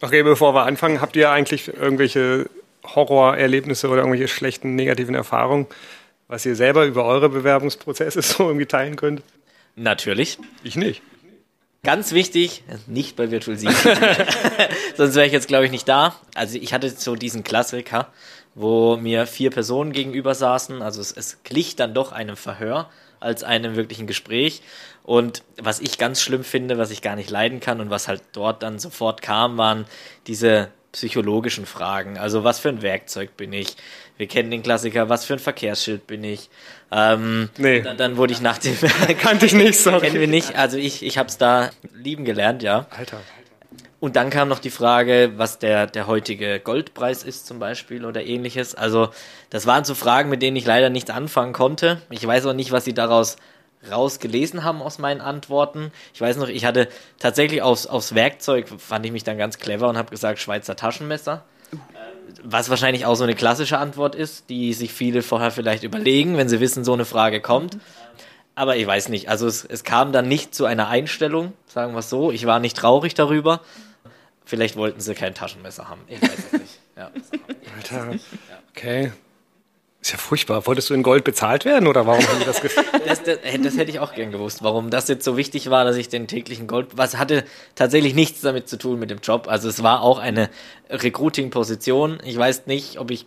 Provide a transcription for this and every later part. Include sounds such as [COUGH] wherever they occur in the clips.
Okay, bevor wir anfangen, habt ihr eigentlich irgendwelche Horrorerlebnisse oder irgendwelche schlechten negativen Erfahrungen, was ihr selber über eure Bewerbungsprozesse [LAUGHS] so irgendwie teilen könnt? Natürlich. Ich nicht. Ganz wichtig, nicht bei Virtual Siegen. [LAUGHS] Sonst wäre ich jetzt, glaube ich, nicht da. Also ich hatte so diesen Klassiker, wo mir vier Personen gegenüber saßen. Also es, es glich dann doch einem Verhör als einem wirklichen Gespräch. Und was ich ganz schlimm finde, was ich gar nicht leiden kann und was halt dort dann sofort kam, waren diese psychologischen Fragen. Also was für ein Werkzeug bin ich? Wir kennen den Klassiker, was für ein Verkehrsschild bin ich? Ähm, Nee. dann, dann wurde ich nach dem [LAUGHS] Kannte ich nicht, sorry. kennen wir nicht. Also ich, ich habe es da lieben gelernt, ja. Alter. Und dann kam noch die Frage, was der, der heutige Goldpreis ist zum Beispiel oder ähnliches. Also das waren so Fragen, mit denen ich leider nichts anfangen konnte. Ich weiß auch nicht, was sie daraus rausgelesen haben aus meinen Antworten. Ich weiß noch, ich hatte tatsächlich aufs, aufs Werkzeug, fand ich mich dann ganz clever und habe gesagt Schweizer Taschenmesser. Was wahrscheinlich auch so eine klassische Antwort ist, die sich viele vorher vielleicht überlegen, wenn sie wissen, so eine Frage kommt. Aber ich weiß nicht, also es, es kam dann nicht zu einer Einstellung, sagen wir es so. Ich war nicht traurig darüber. Vielleicht wollten sie kein Taschenmesser haben. Ich weiß es nicht. Ja. Alter. Okay. Ist ja furchtbar. Wolltest du in Gold bezahlt werden oder warum haben die das gesagt? [LAUGHS] Das, das, das hätte ich auch gern gewusst, warum das jetzt so wichtig war, dass ich den täglichen Gold. Was hatte tatsächlich nichts damit zu tun mit dem Job. Also es war auch eine Recruiting-Position. Ich weiß nicht, ob ich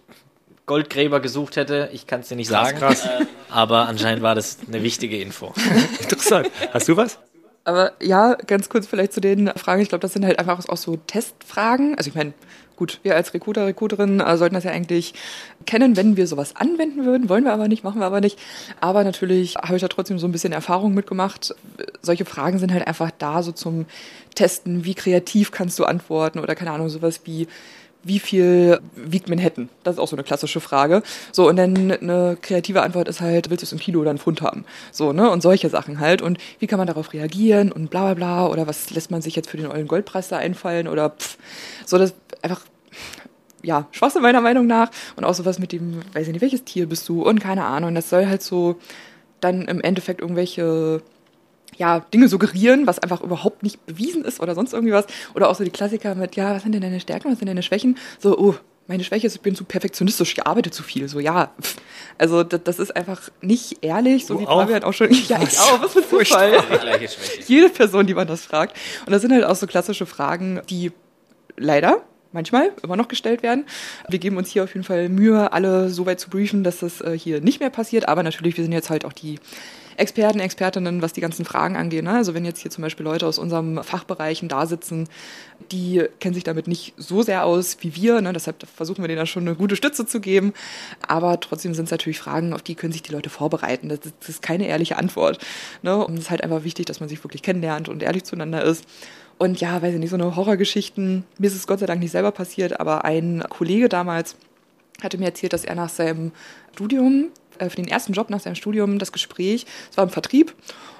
Goldgräber gesucht hätte. Ich kann es dir nicht sagen. krass. [LAUGHS] Aber anscheinend war das eine wichtige Info. [LAUGHS] Interessant. Hast du was? Aber ja, ganz kurz vielleicht zu den Fragen. Ich glaube, das sind halt einfach auch so Testfragen. Also ich meine, gut, wir als Recruiter, Recruiterin äh, sollten das ja eigentlich kennen, wenn wir sowas anwenden würden. Wollen wir aber nicht, machen wir aber nicht. Aber natürlich habe ich da trotzdem so ein bisschen Erfahrung mitgemacht. Solche Fragen sind halt einfach da so zum Testen. Wie kreativ kannst du antworten? Oder keine Ahnung, sowas wie, wie viel wiegt Manhattan? Das ist auch so eine klassische Frage. So, und dann eine kreative Antwort ist halt, willst du es im Kilo oder einen Pfund haben? So, ne? Und solche Sachen halt. Und wie kann man darauf reagieren und bla bla bla? Oder was lässt man sich jetzt für den ollen Goldpreis da einfallen? Oder pff. So, das einfach, ja, Schwachsinn meiner Meinung nach. Und auch sowas mit dem, weiß ich nicht, welches Tier bist du? Und keine Ahnung. Das soll halt so dann im Endeffekt irgendwelche ja, Dinge suggerieren, was einfach überhaupt nicht bewiesen ist oder sonst irgendwie was. Oder auch so die Klassiker mit, ja, was sind denn deine Stärken, was sind deine Schwächen? So, oh, meine Schwäche ist, ich bin zu perfektionistisch, ich arbeite zu viel. So, ja, also das, das ist einfach nicht ehrlich, so Du wie auch? Fabian auch schon. [LAUGHS] Ja, ich auch, was für ein Zufall. Jede Person, die man das fragt. Und das sind halt auch so klassische Fragen, die leider manchmal immer noch gestellt werden. Wir geben uns hier auf jeden Fall Mühe, alle so weit zu briefen, dass das äh, hier nicht mehr passiert. Aber natürlich, wir sind jetzt halt auch die Experten, Expertinnen, was die ganzen Fragen angeht. Ne? Also wenn jetzt hier zum Beispiel Leute aus unserem Fachbereichen da sitzen, die kennen sich damit nicht so sehr aus wie wir. Ne? Deshalb versuchen wir denen da schon eine gute Stütze zu geben. Aber trotzdem sind es natürlich Fragen, auf die können sich die Leute vorbereiten. Das, das ist keine ehrliche Antwort. Ne? Und es ist halt einfach wichtig, dass man sich wirklich kennenlernt und ehrlich zueinander ist. Und ja, weiß ich nicht, so eine Horrorgeschichten, mir ist es Gott sei Dank nicht selber passiert, aber ein Kollege damals hatte mir erzählt, dass er nach seinem Studium, für den ersten Job nach seinem Studium, das Gespräch, es war im Vertrieb,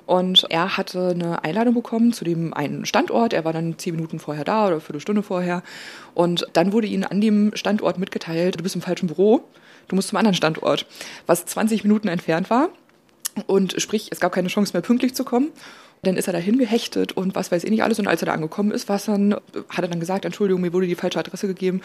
und er hatte eine Einladung bekommen zu dem einen Standort. Er war dann zehn Minuten vorher da oder eine Viertelstunde vorher. Und dann wurde ihm an dem Standort mitgeteilt, du bist im falschen Büro, du musst zum anderen Standort, was 20 Minuten entfernt war. Und sprich, es gab keine Chance mehr pünktlich zu kommen. Dann ist er dahin gehechtet und was weiß ich nicht alles. Und als er da angekommen ist, war's dann, hat er dann gesagt, Entschuldigung, mir wurde die falsche Adresse gegeben.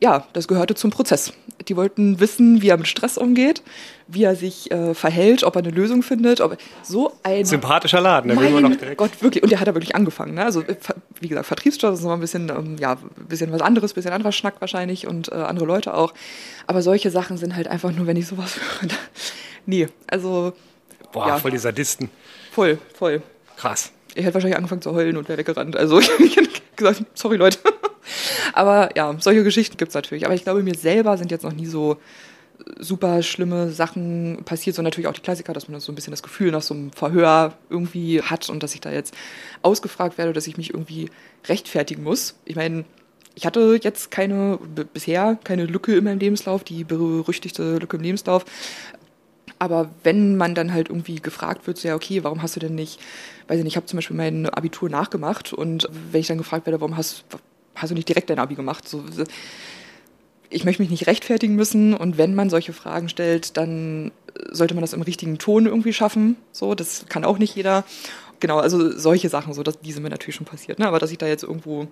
Ja, das gehörte zum Prozess. Die wollten wissen, wie er mit Stress umgeht, wie er sich äh, verhält, ob er eine Lösung findet. Ob so ein Sympathischer Laden, da will man noch direkt. Gott, wirklich. Und der hat da wirklich angefangen. Ne? Also, äh, wie gesagt, Vertriebsjob ist nochmal ein bisschen, ähm, ja, ein bisschen was anderes, ein bisschen anderer Schnack wahrscheinlich und äh, andere Leute auch. Aber solche Sachen sind halt einfach nur, wenn ich sowas [LAUGHS] höre. da- nee, also Boah, ja. voll die Sadisten. voll, voll. Krass. Ich hätte wahrscheinlich angefangen zu heulen und wäre weggerannt. Also [LAUGHS] ich hätte gesagt, sorry Leute. [LAUGHS] Aber ja, solche Geschichten gibt's natürlich. Aber ich glaube, mir selber sind jetzt noch nie so super schlimme Sachen passiert, sondern natürlich auch die Klassiker, dass man so ein bisschen das Gefühl nach so einem Verhör irgendwie hat und dass ich da jetzt ausgefragt werde, dass ich mich irgendwie rechtfertigen muss. Ich meine, ich hatte jetzt keine, bisher keine Lücke in meinem Lebenslauf, die berüchtigte Lücke im Lebenslauf. Aber wenn man dann halt irgendwie gefragt wird, so ja, okay, warum hast du denn nicht, weiß ich nicht, ich habe zum Beispiel mein Abitur nachgemacht und wenn ich dann gefragt werde, warum hast, hast du nicht direkt dein Abi gemacht? So, ich möchte mich nicht rechtfertigen müssen und wenn man solche Fragen stellt, dann sollte man das im richtigen Ton irgendwie schaffen. So, das kann auch nicht jeder. Genau, also solche Sachen, so dass diese mir natürlich schon passiert. Ne? Aber dass ich da jetzt irgendwo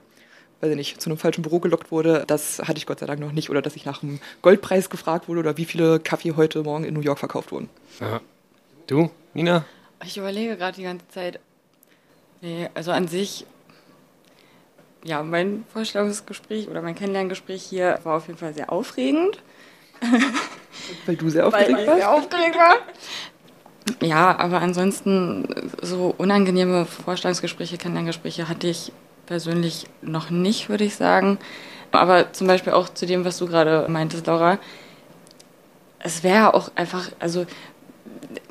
weiß ich nicht, zu einem falschen Büro gelockt wurde. Das hatte ich Gott sei Dank noch nicht. Oder dass ich nach einem Goldpreis gefragt wurde oder wie viele Kaffee heute Morgen in New York verkauft wurden. Ja. Du, Nina? Ich überlege gerade die ganze Zeit. Nee, also an sich, ja, mein Vorstellungsgespräch oder mein Kennenlerngespräch hier war auf jeden Fall sehr aufregend. [LAUGHS] Weil du sehr aufgeregt weil ich sehr aufgeregt war. Ja, aber ansonsten so unangenehme Vorstellungsgespräche, Kennenlerngespräche hatte ich persönlich noch nicht, würde ich sagen. Aber zum Beispiel auch zu dem, was du gerade meintest, Laura. Es wäre auch einfach, also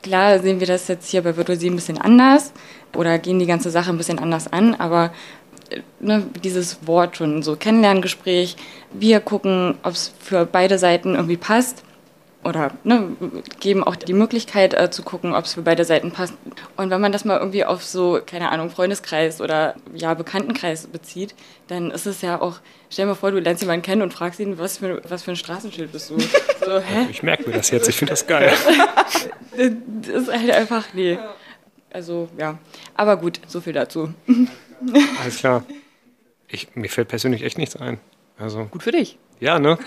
klar sehen wir das jetzt hier bei Virtual 7 ein bisschen anders oder gehen die ganze Sache ein bisschen anders an, aber ne, dieses Wort schon, so Kennenlerngespräch, wir gucken, ob es für beide Seiten irgendwie passt oder ne, geben auch die Möglichkeit äh, zu gucken, ob es für beide Seiten passt. Und wenn man das mal irgendwie auf so, keine Ahnung, Freundeskreis oder ja, Bekanntenkreis bezieht, dann ist es ja auch, stell dir mal vor, du lernst jemanden kennen und fragst ihn, was für, was für ein Straßenschild bist du? [LAUGHS] So, hä? Ich merke mir das jetzt, ich finde das geil. [LAUGHS] das ist halt einfach, nee. Also, ja. Aber gut, so viel dazu. [LAUGHS] Alles klar. Ich, mir fällt persönlich echt nichts ein. Also, Gut für dich. ja, ne?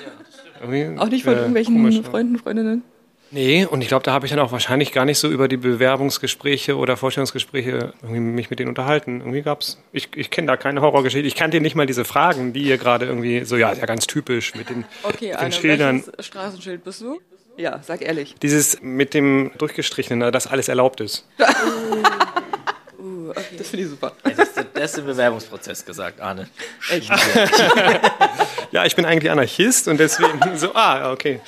Irgendwie, auch nicht von äh, irgendwelchen komisch, Freunden, Freundinnen? Nee, und ich glaube, da habe ich dann auch wahrscheinlich gar nicht so über die Bewerbungsgespräche oder Vorstellungsgespräche irgendwie mich mit denen unterhalten. Irgendwie gab's, ich, ich kenne da keine Horrorgeschichte. Ich kannte nicht mal diese Fragen, die ihr gerade irgendwie so, ja, ist ja ganz typisch mit den, okay, mit den Anne, Schildern. Straßenschild bist du? Ja, sag ehrlich. Dieses mit dem durchgestrichenen, dass alles erlaubt ist. [LAUGHS] Uh, okay. Das finde ich super. Das ist, das ist im Bewerbungsprozess gesagt, Arne. Echt? ja, ich bin eigentlich Anarchist und deswegen [LAUGHS] so, ah, okay.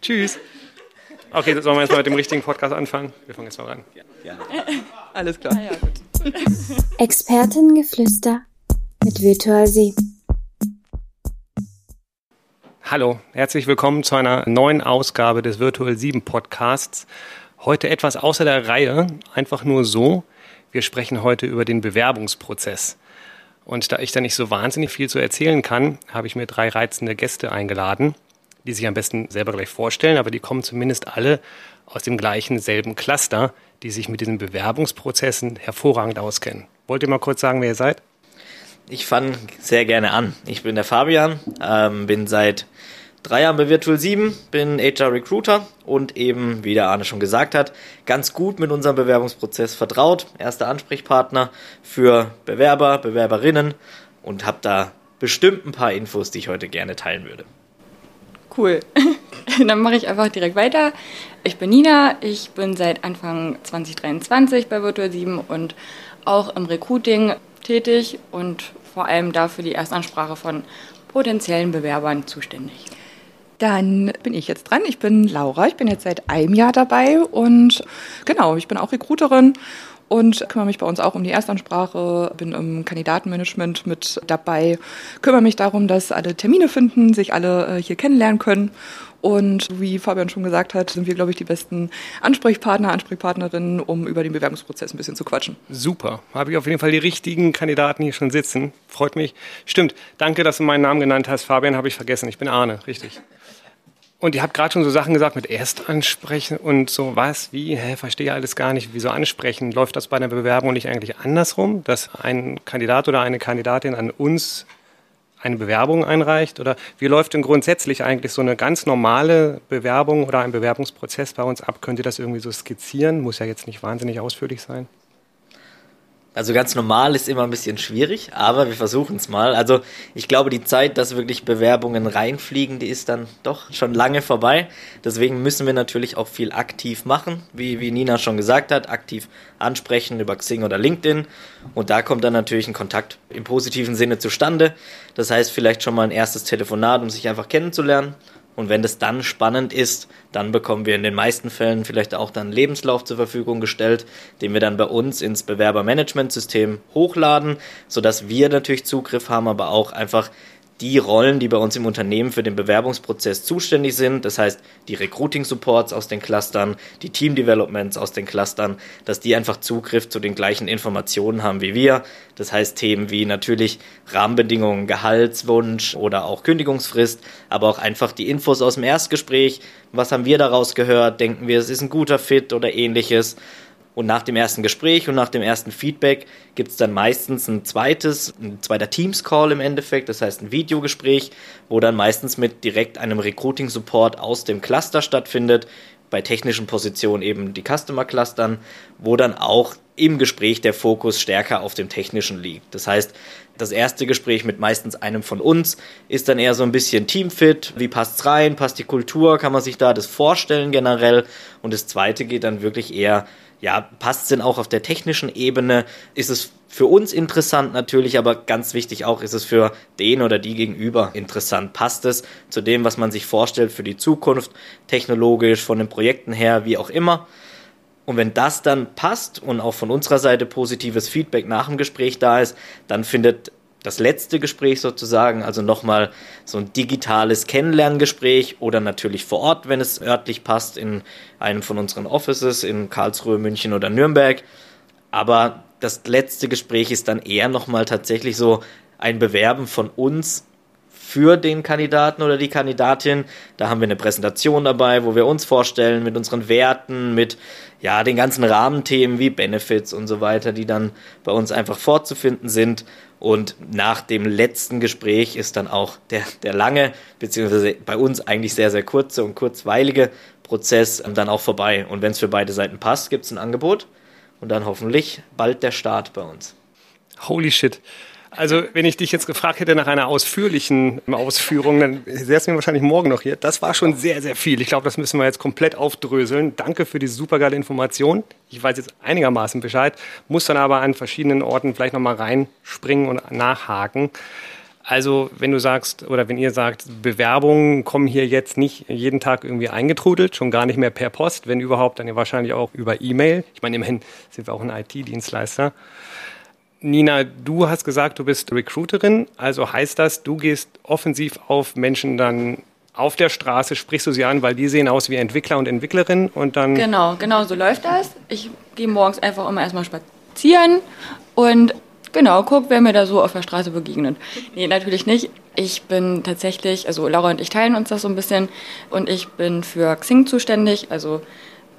Tschüss. Okay, sollen wir jetzt mal mit dem richtigen Podcast anfangen? Wir fangen jetzt mal an. Ja. ja. Alles klar. Ah, ja, Expertengeflüster mit Virtual Sie. Hallo, herzlich willkommen zu einer neuen Ausgabe des Virtual 7 Podcasts. Heute etwas außer der Reihe, einfach nur so. Wir sprechen heute über den Bewerbungsprozess. Und da ich da nicht so wahnsinnig viel zu erzählen kann, habe ich mir drei reizende Gäste eingeladen, die sich am besten selber gleich vorstellen, aber die kommen zumindest alle aus dem gleichen selben Cluster, die sich mit diesen Bewerbungsprozessen hervorragend auskennen. Wollt ihr mal kurz sagen, wer ihr seid? Ich fange sehr gerne an. Ich bin der Fabian, ähm, bin seit drei Jahren bei Virtual 7, bin HR Recruiter und eben, wie der Arne schon gesagt hat, ganz gut mit unserem Bewerbungsprozess vertraut. Erster Ansprechpartner für Bewerber, Bewerberinnen und habe da bestimmt ein paar Infos, die ich heute gerne teilen würde. Cool. [LAUGHS] Dann mache ich einfach direkt weiter. Ich bin Nina, ich bin seit Anfang 2023 bei Virtual 7 und auch im Recruiting tätig und vor allem dafür die Erstansprache von potenziellen Bewerbern zuständig. Dann bin ich jetzt dran. Ich bin Laura. Ich bin jetzt seit einem Jahr dabei und genau, ich bin auch Recruiterin und kümmere mich bei uns auch um die Erstansprache, bin im Kandidatenmanagement mit dabei, kümmere mich darum, dass alle Termine finden, sich alle äh, hier kennenlernen können. Und wie Fabian schon gesagt hat, sind wir, glaube ich, die besten Ansprechpartner, Ansprechpartnerinnen, um über den Bewerbungsprozess ein bisschen zu quatschen. Super. Habe ich auf jeden Fall die richtigen Kandidaten hier schon sitzen. Freut mich. Stimmt. Danke, dass du meinen Namen genannt hast. Fabian habe ich vergessen. Ich bin Arne. Richtig. Und ihr habt gerade schon so Sachen gesagt mit Erstansprechen und so was, wie, hä, verstehe alles gar nicht, wieso ansprechen? Läuft das bei einer Bewerbung nicht eigentlich andersrum, dass ein Kandidat oder eine Kandidatin an uns eine Bewerbung einreicht? Oder wie läuft denn grundsätzlich eigentlich so eine ganz normale Bewerbung oder ein Bewerbungsprozess bei uns ab? Könnt ihr das irgendwie so skizzieren? Muss ja jetzt nicht wahnsinnig ausführlich sein. Also ganz normal ist immer ein bisschen schwierig, aber wir versuchen es mal. Also ich glaube, die Zeit, dass wirklich Bewerbungen reinfliegen, die ist dann doch schon lange vorbei. Deswegen müssen wir natürlich auch viel aktiv machen, wie, wie Nina schon gesagt hat, aktiv ansprechen über Xing oder LinkedIn. Und da kommt dann natürlich ein Kontakt im positiven Sinne zustande. Das heißt vielleicht schon mal ein erstes Telefonat, um sich einfach kennenzulernen. Und wenn das dann spannend ist, dann bekommen wir in den meisten Fällen vielleicht auch dann einen Lebenslauf zur Verfügung gestellt, den wir dann bei uns ins Bewerbermanagementsystem hochladen, sodass wir natürlich Zugriff haben, aber auch einfach die Rollen, die bei uns im Unternehmen für den Bewerbungsprozess zuständig sind, das heißt die Recruiting Supports aus den Clustern, die Team Developments aus den Clustern, dass die einfach Zugriff zu den gleichen Informationen haben wie wir. Das heißt Themen wie natürlich Rahmenbedingungen, Gehaltswunsch oder auch Kündigungsfrist, aber auch einfach die Infos aus dem Erstgespräch. Was haben wir daraus gehört? Denken wir, es ist ein guter Fit oder ähnliches? Und nach dem ersten Gespräch und nach dem ersten Feedback gibt es dann meistens ein zweites, ein zweiter Teams-Call im Endeffekt, das heißt ein Videogespräch, wo dann meistens mit direkt einem Recruiting-Support aus dem Cluster stattfindet, bei technischen Positionen eben die Customer-Clustern, wo dann auch im Gespräch der Fokus stärker auf dem Technischen liegt. Das heißt, das erste Gespräch mit meistens einem von uns ist dann eher so ein bisschen Teamfit. Wie passt's rein? Passt die Kultur? Kann man sich da das vorstellen generell? Und das zweite geht dann wirklich eher ja, passt es denn auch auf der technischen Ebene? Ist es für uns interessant natürlich, aber ganz wichtig auch, ist es für den oder die gegenüber interessant? Passt es zu dem, was man sich vorstellt für die Zukunft, technologisch, von den Projekten her, wie auch immer? Und wenn das dann passt und auch von unserer Seite positives Feedback nach dem Gespräch da ist, dann findet das letzte Gespräch sozusagen, also nochmal so ein digitales Kennenlerngespräch oder natürlich vor Ort, wenn es örtlich passt, in einem von unseren Offices in Karlsruhe, München oder Nürnberg. Aber das letzte Gespräch ist dann eher nochmal tatsächlich so ein Bewerben von uns für den Kandidaten oder die Kandidatin. Da haben wir eine Präsentation dabei, wo wir uns vorstellen mit unseren Werten, mit ja, den ganzen Rahmenthemen wie Benefits und so weiter, die dann bei uns einfach vorzufinden sind. Und nach dem letzten Gespräch ist dann auch der, der lange, beziehungsweise bei uns eigentlich sehr, sehr kurze und kurzweilige Prozess dann auch vorbei. Und wenn es für beide Seiten passt, gibt es ein Angebot und dann hoffentlich bald der Start bei uns. Holy shit. Also, wenn ich dich jetzt gefragt hätte nach einer ausführlichen Ausführung, dann säßen wir wahrscheinlich morgen noch hier. Das war schon sehr, sehr viel. Ich glaube, das müssen wir jetzt komplett aufdröseln. Danke für die supergeile Information. Ich weiß jetzt einigermaßen Bescheid, muss dann aber an verschiedenen Orten vielleicht nochmal reinspringen und nachhaken. Also, wenn du sagst oder wenn ihr sagt, Bewerbungen kommen hier jetzt nicht jeden Tag irgendwie eingetrudelt, schon gar nicht mehr per Post, wenn überhaupt, dann ja wahrscheinlich auch über E-Mail. Ich meine, immerhin sind wir auch ein IT-Dienstleister. Nina, du hast gesagt, du bist Recruiterin, also heißt das, du gehst offensiv auf Menschen dann auf der Straße, sprichst du sie an, weil die sehen aus wie Entwickler und Entwicklerinnen und dann. Genau, genau so läuft das. Ich gehe morgens einfach immer erstmal spazieren und genau, guck, wer mir da so auf der Straße begegnet. Nee, natürlich nicht. Ich bin tatsächlich, also Laura und ich teilen uns das so ein bisschen und ich bin für Xing zuständig, also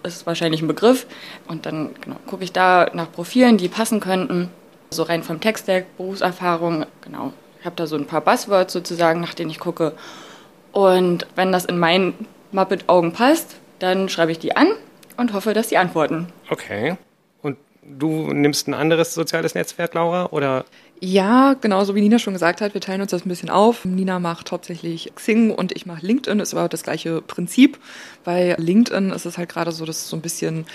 ist wahrscheinlich ein Begriff. Und dann genau, gucke ich da nach Profilen, die passen könnten so rein vom Text-Stack, Berufserfahrung, genau. Ich habe da so ein paar Buzzwords sozusagen, nach denen ich gucke. Und wenn das in meinen Muppet-Augen passt, dann schreibe ich die an und hoffe, dass die antworten. Okay. Du nimmst ein anderes soziales Netzwerk, Laura, oder? Ja, genauso wie Nina schon gesagt hat, wir teilen uns das ein bisschen auf. Nina macht hauptsächlich Xing und ich mache LinkedIn. Ist aber das gleiche Prinzip. Bei LinkedIn ist es halt gerade so, dass es so ein bisschen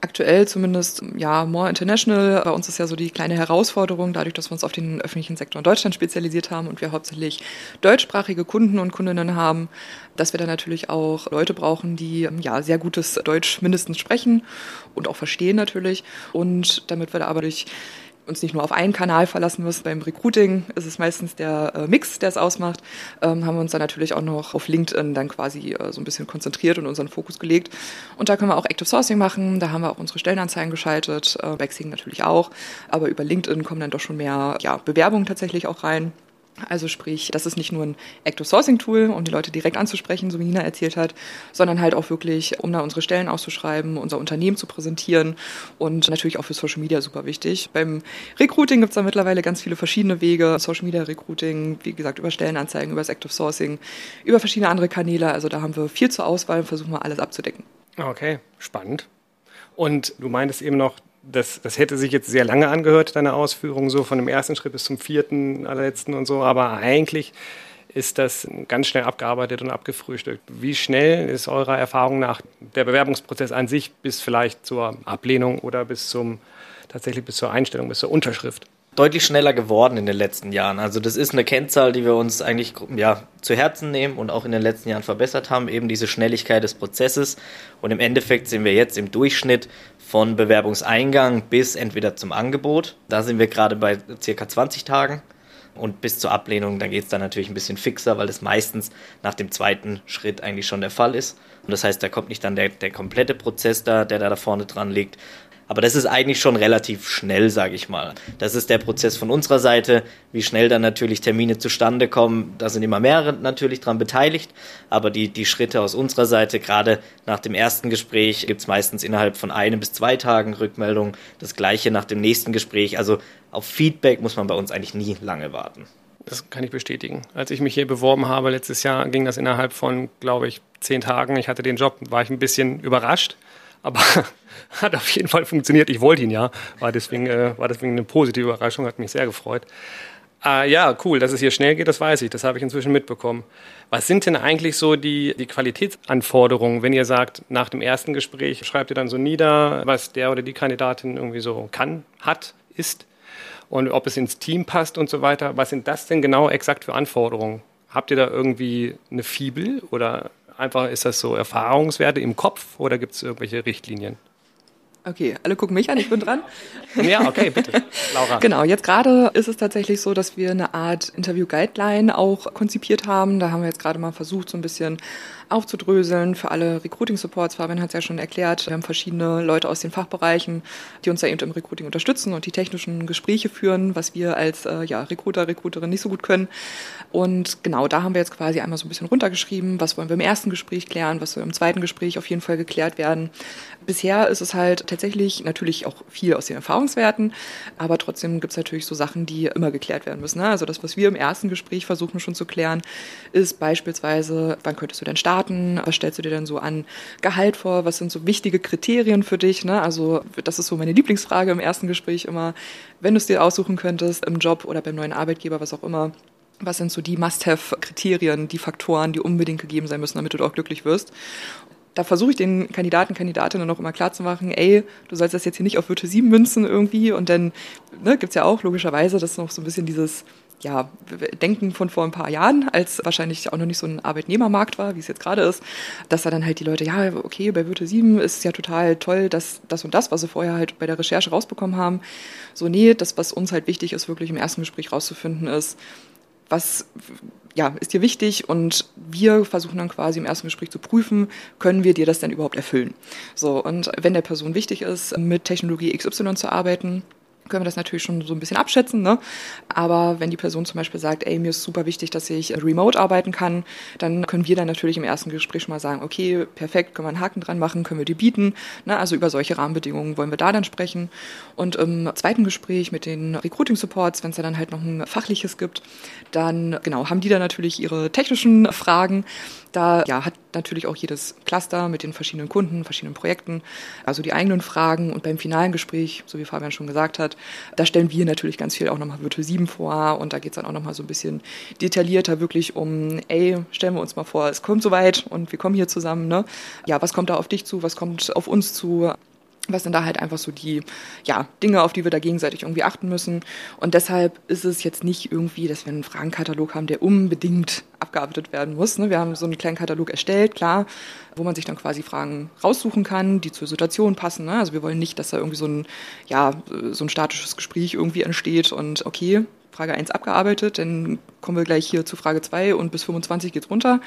aktuell zumindest ja more international. Bei uns ist ja so die kleine Herausforderung, dadurch, dass wir uns auf den öffentlichen Sektor in Deutschland spezialisiert haben und wir hauptsächlich deutschsprachige Kunden und Kundinnen haben, dass wir dann natürlich auch Leute brauchen, die ja sehr gutes Deutsch mindestens sprechen und auch verstehen natürlich. Und damit wir da aber durch uns nicht nur auf einen Kanal verlassen müssen. Beim Recruiting ist es meistens der äh, Mix, der es ausmacht. Ähm, haben wir uns dann natürlich auch noch auf LinkedIn dann quasi äh, so ein bisschen konzentriert und unseren Fokus gelegt. Und da können wir auch Active Sourcing machen. Da haben wir auch unsere Stellenanzeigen geschaltet. Äh, Backsing natürlich auch. Aber über LinkedIn kommen dann doch schon mehr ja, Bewerbungen tatsächlich auch rein. Also sprich, das ist nicht nur ein Active Sourcing Tool, um die Leute direkt anzusprechen, so wie Nina erzählt hat, sondern halt auch wirklich, um da unsere Stellen auszuschreiben, unser Unternehmen zu präsentieren und natürlich auch für Social Media super wichtig. Beim Recruiting gibt es da mittlerweile ganz viele verschiedene Wege. Social Media Recruiting, wie gesagt, über Stellenanzeigen, über das Active Sourcing, über verschiedene andere Kanäle. Also da haben wir viel zur Auswahl und versuchen wir alles abzudecken. Okay, spannend. Und du meintest eben noch, das, das hätte sich jetzt sehr lange angehört, deine Ausführung, so von dem ersten Schritt bis zum vierten, allerletzten und so, aber eigentlich ist das ganz schnell abgearbeitet und abgefrühstückt. Wie schnell ist eurer Erfahrung nach der Bewerbungsprozess an sich bis vielleicht zur Ablehnung oder bis zum tatsächlich bis zur Einstellung, bis zur Unterschrift? deutlich schneller geworden in den letzten Jahren. Also das ist eine Kennzahl, die wir uns eigentlich ja, zu Herzen nehmen und auch in den letzten Jahren verbessert haben, eben diese Schnelligkeit des Prozesses. Und im Endeffekt sind wir jetzt im Durchschnitt von Bewerbungseingang bis entweder zum Angebot. Da sind wir gerade bei circa 20 Tagen. Und bis zur Ablehnung, da geht es dann natürlich ein bisschen fixer, weil das meistens nach dem zweiten Schritt eigentlich schon der Fall ist. Das heißt, da kommt nicht dann der, der komplette Prozess da, der da vorne dran liegt, aber das ist eigentlich schon relativ schnell, sage ich mal. Das ist der Prozess von unserer Seite, wie schnell dann natürlich Termine zustande kommen. Da sind immer mehrere natürlich dran beteiligt, aber die, die Schritte aus unserer Seite, gerade nach dem ersten Gespräch, gibt's meistens innerhalb von einem bis zwei Tagen Rückmeldung. Das gleiche nach dem nächsten Gespräch. Also auf Feedback muss man bei uns eigentlich nie lange warten. Das kann ich bestätigen. Als ich mich hier beworben habe letztes Jahr, ging das innerhalb von, glaube ich, zehn Tagen. Ich hatte den Job, war ich ein bisschen überrascht, aber [LAUGHS] hat auf jeden Fall funktioniert. Ich wollte ihn ja, war deswegen, äh, war deswegen eine positive Überraschung, hat mich sehr gefreut. Äh, ja, cool, dass es hier schnell geht, das weiß ich, das habe ich inzwischen mitbekommen. Was sind denn eigentlich so die, die Qualitätsanforderungen, wenn ihr sagt, nach dem ersten Gespräch schreibt ihr dann so nieder, was der oder die Kandidatin irgendwie so kann, hat, ist? und ob es ins Team passt und so weiter. Was sind das denn genau exakt für Anforderungen? Habt ihr da irgendwie eine Fibel oder einfach ist das so Erfahrungswerte im Kopf oder gibt es irgendwelche Richtlinien? Okay, alle gucken mich an, ich bin dran. [LAUGHS] Ja, okay, bitte. Laura. Genau, jetzt gerade ist es tatsächlich so, dass wir eine Art Interview-Guideline auch konzipiert haben. Da haben wir jetzt gerade mal versucht, so ein bisschen aufzudröseln für alle Recruiting-Supports. Fabian hat es ja schon erklärt. Wir haben verschiedene Leute aus den Fachbereichen, die uns da eben im Recruiting unterstützen und die technischen Gespräche führen, was wir als äh, ja, Recruiter, Recruiterin nicht so gut können. Und genau da haben wir jetzt quasi einmal so ein bisschen runtergeschrieben, was wollen wir im ersten Gespräch klären, was soll im zweiten Gespräch auf jeden Fall geklärt werden. Bisher ist es halt tatsächlich natürlich auch viel aus den Erfahrungswerten, aber trotzdem gibt es natürlich so Sachen, die immer geklärt werden müssen. Ne? Also das, was wir im ersten Gespräch versuchen schon zu klären, ist beispielsweise, wann könntest du denn starten? Starten? Was stellst du dir denn so an Gehalt vor? Was sind so wichtige Kriterien für dich? Ne? Also das ist so meine Lieblingsfrage im ersten Gespräch immer, wenn du es dir aussuchen könntest im Job oder beim neuen Arbeitgeber, was auch immer. Was sind so die Must-Have-Kriterien, die Faktoren, die unbedingt gegeben sein müssen, damit du auch glücklich wirst? da versuche ich den Kandidaten, Kandidatinnen noch immer klarzumachen, ey, du sollst das jetzt hier nicht auf Virtual 7 münzen irgendwie und dann ne, gibt es ja auch logischerweise, das ist noch so ein bisschen dieses ja, Denken von vor ein paar Jahren, als wahrscheinlich auch noch nicht so ein Arbeitnehmermarkt war, wie es jetzt gerade ist, dass da dann halt die Leute, ja, okay, bei Virte 7 ist es ja total toll, dass das und das, was sie vorher halt bei der Recherche rausbekommen haben, so, nee, das, was uns halt wichtig ist, wirklich im ersten Gespräch rauszufinden, ist, was ja, ist dir wichtig und wir versuchen dann quasi im ersten Gespräch zu prüfen, können wir dir das denn überhaupt erfüllen? So, und wenn der Person wichtig ist, mit Technologie XY zu arbeiten, können wir das natürlich schon so ein bisschen abschätzen. Ne? Aber wenn die Person zum Beispiel sagt, ey, mir ist super wichtig, dass ich remote arbeiten kann, dann können wir dann natürlich im ersten Gespräch schon mal sagen, okay, perfekt, können wir einen Haken dran machen, können wir dir bieten. Ne? Also über solche Rahmenbedingungen wollen wir da dann sprechen. Und im zweiten Gespräch mit den Recruiting-Supports, wenn es dann halt noch ein fachliches gibt, dann genau haben die dann natürlich ihre technischen Fragen. Da ja, hat natürlich auch jedes Cluster mit den verschiedenen Kunden, verschiedenen Projekten, also die eigenen Fragen. Und beim finalen Gespräch, so wie Fabian schon gesagt hat, da stellen wir natürlich ganz viel auch nochmal Virtual 7 vor. Und da geht es dann auch nochmal so ein bisschen detaillierter wirklich um, ey, stellen wir uns mal vor, es kommt soweit und wir kommen hier zusammen. Ne? Ja, was kommt da auf dich zu, was kommt auf uns zu? Was sind da halt einfach so die ja, Dinge, auf die wir da gegenseitig irgendwie achten müssen. Und deshalb ist es jetzt nicht irgendwie, dass wir einen Fragenkatalog haben, der unbedingt abgearbeitet werden muss. Ne? Wir haben so einen kleinen Katalog erstellt, klar, wo man sich dann quasi Fragen raussuchen kann, die zur Situation passen. Ne? Also wir wollen nicht, dass da irgendwie so ein, ja, so ein statisches Gespräch irgendwie entsteht und okay, Frage 1 abgearbeitet, dann kommen wir gleich hier zu Frage 2 und bis 25 geht's runter.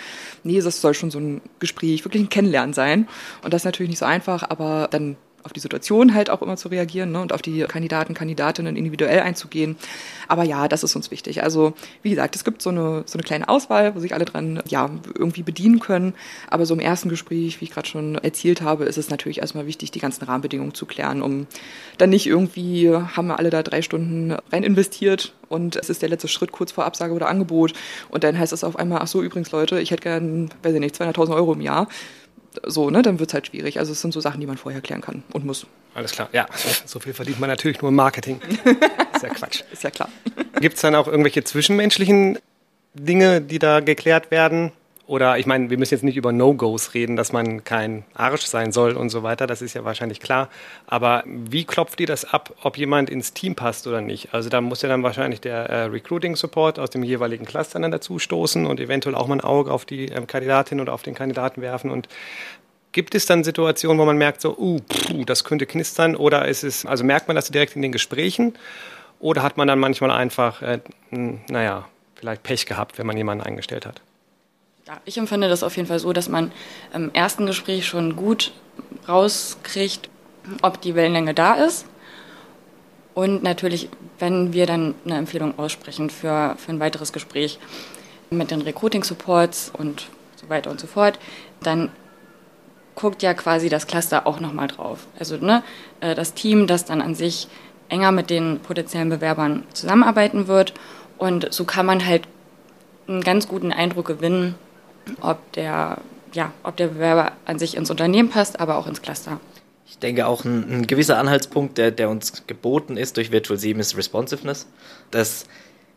Nee, das soll schon so ein Gespräch, wirklich ein Kennenlernen sein. Und das ist natürlich nicht so einfach, aber dann auf die Situation halt auch immer zu reagieren ne, und auf die Kandidaten, Kandidatinnen individuell einzugehen. Aber ja, das ist uns wichtig. Also wie gesagt, es gibt so eine, so eine kleine Auswahl, wo sich alle dran ja irgendwie bedienen können. Aber so im ersten Gespräch, wie ich gerade schon erzählt habe, ist es natürlich erstmal wichtig, die ganzen Rahmenbedingungen zu klären, um dann nicht irgendwie, haben wir alle da drei Stunden rein investiert und es ist der letzte Schritt kurz vor Absage oder Angebot und dann heißt es auf einmal, ach so, übrigens Leute, ich hätte gern, weiß ich nicht, 200.000 Euro im Jahr so, ne, dann wird es halt schwierig. Also es sind so Sachen, die man vorher klären kann und muss. Alles klar, ja. So viel verdient man natürlich nur im Marketing. [LAUGHS] Ist ja Quatsch. Ist ja klar. Gibt es dann auch irgendwelche zwischenmenschlichen Dinge, die da geklärt werden? Oder ich meine, wir müssen jetzt nicht über No-Gos reden, dass man kein Arsch sein soll und so weiter, das ist ja wahrscheinlich klar. Aber wie klopft ihr das ab, ob jemand ins Team passt oder nicht? Also da muss ja dann wahrscheinlich der äh, Recruiting-Support aus dem jeweiligen Cluster dann dazu stoßen und eventuell auch mal ein Auge auf die äh, Kandidatin oder auf den Kandidaten werfen. Und gibt es dann Situationen, wo man merkt, so, uh, pff, das könnte knistern? Oder ist es, also merkt man das direkt in den Gesprächen? Oder hat man dann manchmal einfach, äh, naja, vielleicht Pech gehabt, wenn man jemanden eingestellt hat? Ja, ich empfinde das auf jeden Fall so, dass man im ersten Gespräch schon gut rauskriegt, ob die Wellenlänge da ist. Und natürlich, wenn wir dann eine Empfehlung aussprechen für, für ein weiteres Gespräch mit den Recruiting-Supports und so weiter und so fort, dann guckt ja quasi das Cluster auch nochmal drauf. Also ne, äh, das Team, das dann an sich enger mit den potenziellen Bewerbern zusammenarbeiten wird. Und so kann man halt einen ganz guten Eindruck gewinnen, ob der, ja, ob der Bewerber an sich ins Unternehmen passt, aber auch ins Cluster. Ich denke auch ein, ein gewisser Anhaltspunkt, der, der uns geboten ist durch Virtual 7 ist Responsiveness. Das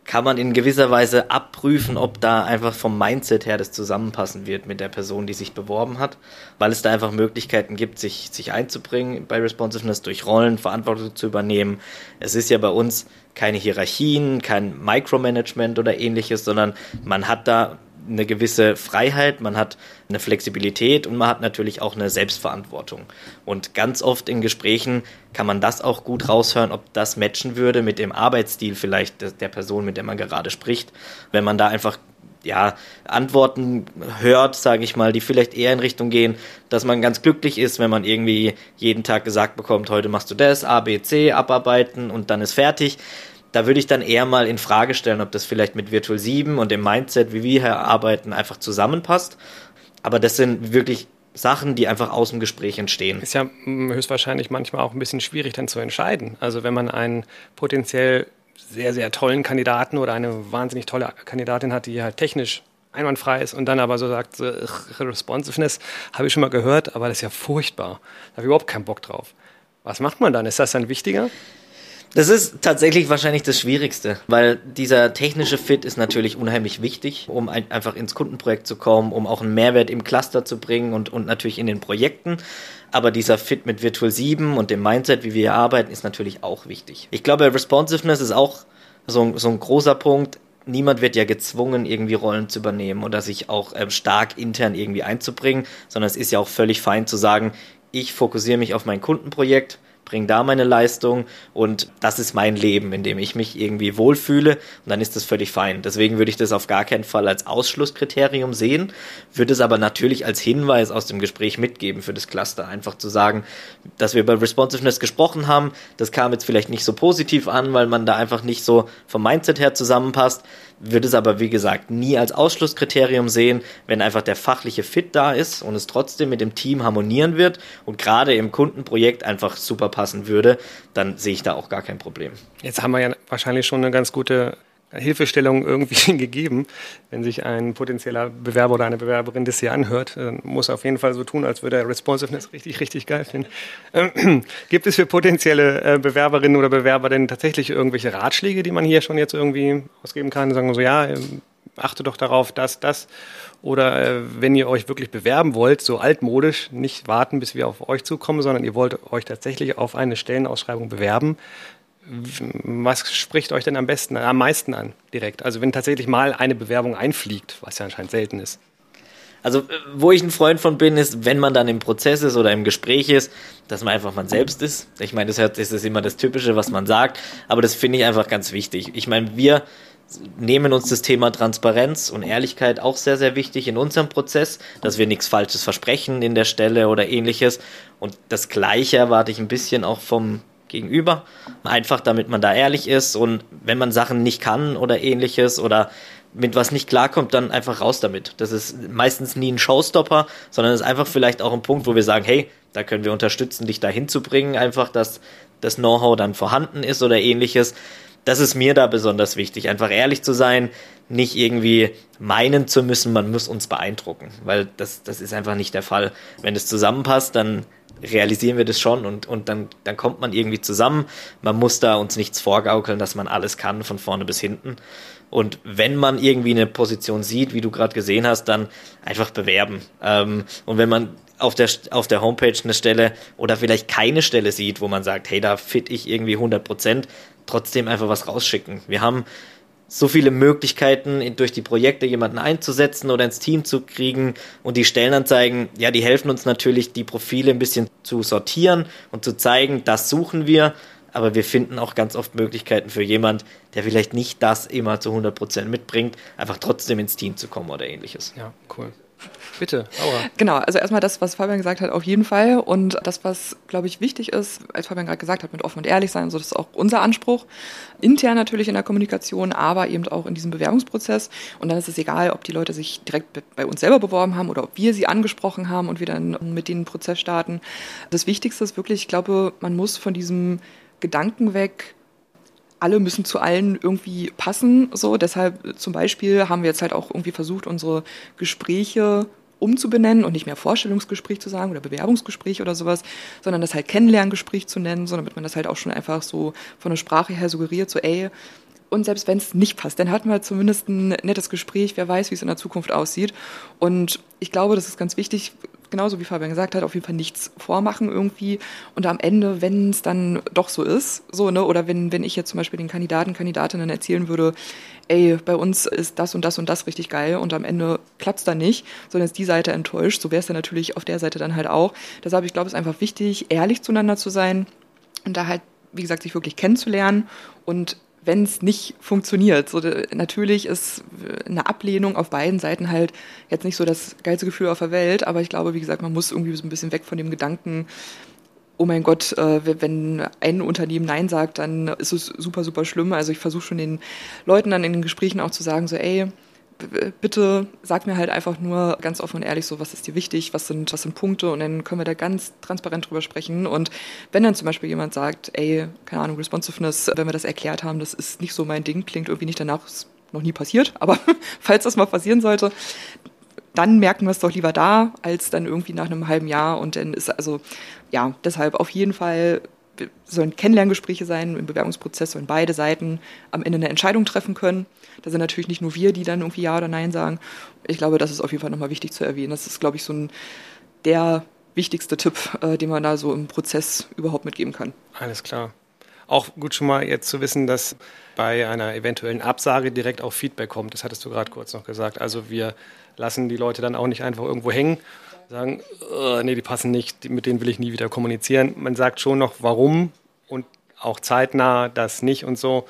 kann man in gewisser Weise abprüfen, ob da einfach vom Mindset her das zusammenpassen wird mit der Person, die sich beworben hat, weil es da einfach Möglichkeiten gibt, sich, sich einzubringen bei Responsiveness durch Rollen, Verantwortung zu übernehmen. Es ist ja bei uns keine Hierarchien, kein Micromanagement oder ähnliches, sondern man hat da eine gewisse Freiheit, man hat eine Flexibilität und man hat natürlich auch eine Selbstverantwortung. Und ganz oft in Gesprächen kann man das auch gut raushören, ob das matchen würde mit dem Arbeitsstil vielleicht der Person, mit der man gerade spricht. Wenn man da einfach ja, Antworten hört, sage ich mal, die vielleicht eher in Richtung gehen, dass man ganz glücklich ist, wenn man irgendwie jeden Tag gesagt bekommt, heute machst du das, A, B, C, abarbeiten und dann ist fertig da würde ich dann eher mal in Frage stellen, ob das vielleicht mit Virtual 7 und dem Mindset, wie wir hier arbeiten, einfach zusammenpasst. Aber das sind wirklich Sachen, die einfach aus dem Gespräch entstehen. Ist ja hm, höchstwahrscheinlich manchmal auch ein bisschen schwierig dann zu entscheiden. Also wenn man einen potenziell sehr, sehr tollen Kandidaten oder eine wahnsinnig tolle Kandidatin hat, die halt technisch einwandfrei ist und dann aber so sagt, Responsiveness habe ich schon mal gehört, aber das ist ja furchtbar. Da habe ich überhaupt keinen Bock drauf. Was macht man dann? Ist das dann wichtiger? Das ist tatsächlich wahrscheinlich das Schwierigste, weil dieser technische Fit ist natürlich unheimlich wichtig, um ein, einfach ins Kundenprojekt zu kommen, um auch einen Mehrwert im Cluster zu bringen und, und natürlich in den Projekten. Aber dieser Fit mit Virtual 7 und dem Mindset, wie wir hier arbeiten, ist natürlich auch wichtig. Ich glaube, Responsiveness ist auch so, so ein großer Punkt. Niemand wird ja gezwungen, irgendwie Rollen zu übernehmen oder sich auch ähm, stark intern irgendwie einzubringen, sondern es ist ja auch völlig fein zu sagen, ich fokussiere mich auf mein Kundenprojekt, bringe da meine Leistung und das ist mein Leben, in dem ich mich irgendwie wohlfühle und dann ist das völlig fein. Deswegen würde ich das auf gar keinen Fall als Ausschlusskriterium sehen, würde es aber natürlich als Hinweis aus dem Gespräch mitgeben für das Cluster, einfach zu sagen, dass wir über Responsiveness gesprochen haben, das kam jetzt vielleicht nicht so positiv an, weil man da einfach nicht so vom Mindset her zusammenpasst, würde es aber, wie gesagt, nie als Ausschlusskriterium sehen, wenn einfach der fachliche Fit da ist und es trotzdem mit dem Team harmonieren wird und gerade im Kundenprojekt einfach super passen würde, dann sehe ich da auch gar kein Problem. Jetzt haben wir ja wahrscheinlich schon eine ganz gute Hilfestellung irgendwie [LAUGHS] gegeben. Wenn sich ein potenzieller Bewerber oder eine Bewerberin das hier anhört, dann muss er auf jeden Fall so tun, als würde er Responsiveness richtig, richtig geil finden. Ähm, [CLEARS THROAT] gibt es für potenzielle äh, Bewerberinnen oder Bewerber denn tatsächlich irgendwelche Ratschläge, die man hier schon jetzt irgendwie ausgeben kann? Sagen wir so, ja, achte doch darauf, das, das. Oder äh, wenn ihr euch wirklich bewerben wollt, so altmodisch, nicht warten, bis wir auf euch zukommen, sondern ihr wollt euch tatsächlich auf eine Stellenausschreibung bewerben, was spricht euch denn am besten, am meisten an direkt? Also wenn tatsächlich mal eine Bewerbung einfliegt, was ja anscheinend selten ist. Also, äh, wo ich ein Freund von bin, ist, wenn man dann im Prozess ist oder im Gespräch ist, dass man einfach man selbst ist. Ich meine, das, ist immer das Typische, was man sagt, aber das finde ich einfach ganz wichtig. Ich meine, wir nehmen uns das Thema Transparenz und Ehrlichkeit auch sehr, sehr wichtig in unserem Prozess, dass wir nichts Falsches versprechen in der Stelle oder ähnliches. Und das Gleiche erwarte ich ein bisschen auch vom gegenüber. Einfach damit man da ehrlich ist und wenn man Sachen nicht kann oder ähnliches oder mit was nicht klarkommt, dann einfach raus damit. Das ist meistens nie ein Showstopper, sondern ist einfach vielleicht auch ein Punkt, wo wir sagen, hey, da können wir unterstützen, dich da hinzubringen, einfach, dass das Know-how dann vorhanden ist oder ähnliches. Das ist mir da besonders wichtig, einfach ehrlich zu sein, nicht irgendwie meinen zu müssen, man muss uns beeindrucken, weil das, das ist einfach nicht der Fall. Wenn es zusammenpasst, dann realisieren wir das schon und, und dann, dann kommt man irgendwie zusammen. Man muss da uns nichts vorgaukeln, dass man alles kann, von vorne bis hinten. Und wenn man irgendwie eine Position sieht, wie du gerade gesehen hast, dann einfach bewerben. Ähm, und wenn man auf der, auf der Homepage eine Stelle oder vielleicht keine Stelle sieht, wo man sagt, hey, da fit ich irgendwie 100 Prozent, trotzdem einfach was rausschicken. Wir haben so viele Möglichkeiten, durch die Projekte jemanden einzusetzen oder ins Team zu kriegen. Und die Stellenanzeigen, ja, die helfen uns natürlich, die Profile ein bisschen zu sortieren und zu zeigen, das suchen wir. aber wir finden auch ganz oft Möglichkeiten für jemand, der vielleicht nicht das immer zu 100% mitbringt, einfach trotzdem ins Team zu kommen oder ähnliches. Ja, cool. Bitte, Aura. Genau, also erstmal das, was Fabian gesagt hat, auf jeden Fall. Und das, was, glaube ich, wichtig ist, als Fabian gerade gesagt hat, mit offen und ehrlich sein, so das ist auch unser Anspruch. Intern natürlich in der Kommunikation, aber eben auch in diesem Bewerbungsprozess. Und dann ist es egal, ob die Leute sich direkt bei uns selber beworben haben oder ob wir sie angesprochen haben und wir dann mit denen Prozess starten. Das Wichtigste ist wirklich, ich glaube, man muss von diesem Gedanken weg, alle müssen zu allen irgendwie passen. So, deshalb zum Beispiel haben wir jetzt halt auch irgendwie versucht, unsere Gespräche umzubenennen und nicht mehr Vorstellungsgespräch zu sagen oder Bewerbungsgespräch oder sowas, sondern das halt Kennenlerngespräch zu nennen, so damit man das halt auch schon einfach so von der Sprache her suggeriert, so ey, und selbst wenn es nicht passt, dann hatten wir zumindest ein nettes Gespräch, wer weiß, wie es in der Zukunft aussieht. Und ich glaube, das ist ganz wichtig, genauso wie Fabian gesagt hat, auf jeden Fall nichts vormachen irgendwie. Und am Ende, wenn es dann doch so ist, so, ne, oder wenn, wenn ich jetzt zum Beispiel den Kandidaten, Kandidatinnen erzählen würde, ey, bei uns ist das und das und das richtig geil und am Ende klappt es dann nicht, sondern ist die Seite enttäuscht, so wäre es dann natürlich auf der Seite dann halt auch. Deshalb, ich glaube, es ist einfach wichtig, ehrlich zueinander zu sein und da halt, wie gesagt, sich wirklich kennenzulernen und wenn es nicht funktioniert. So, natürlich ist eine Ablehnung auf beiden Seiten halt jetzt nicht so das geilste Gefühl auf der Welt, aber ich glaube, wie gesagt, man muss irgendwie so ein bisschen weg von dem Gedanken, oh mein Gott, äh, wenn ein Unternehmen Nein sagt, dann ist es super, super schlimm. Also ich versuche schon den Leuten dann in den Gesprächen auch zu sagen, so, ey, bitte sag mir halt einfach nur ganz offen und ehrlich so, was ist dir wichtig, was sind, was sind Punkte und dann können wir da ganz transparent drüber sprechen. Und wenn dann zum Beispiel jemand sagt, ey, keine Ahnung, Responsiveness, wenn wir das erklärt haben, das ist nicht so mein Ding, klingt irgendwie nicht danach, ist noch nie passiert, [LAUGHS] aber falls das mal passieren sollte, dann merken wir es doch lieber da, als dann irgendwie nach einem halben Jahr und dann ist also, ja, deshalb auf jeden Fall sollen Kennenlerngespräche sein, im Bewerbungsprozess sollen beide Seiten am Ende eine Entscheidung treffen können. Da sind natürlich nicht nur wir, die dann irgendwie Ja oder Nein sagen. Ich glaube, das ist auf jeden Fall nochmal wichtig zu erwähnen. Das ist, glaube ich, so ein der wichtigste Tipp, äh, den man da so im Prozess überhaupt mitgeben kann. Alles klar. Auch gut schon mal jetzt zu wissen, dass bei einer eventuellen Absage direkt auch Feedback kommt. Das hattest du gerade kurz noch gesagt. Also wir lassen die Leute dann auch nicht einfach irgendwo hängen, sagen, oh, nee, die passen nicht, mit denen will ich nie wieder kommunizieren. Man sagt schon noch, warum und auch zeitnah das nicht und so.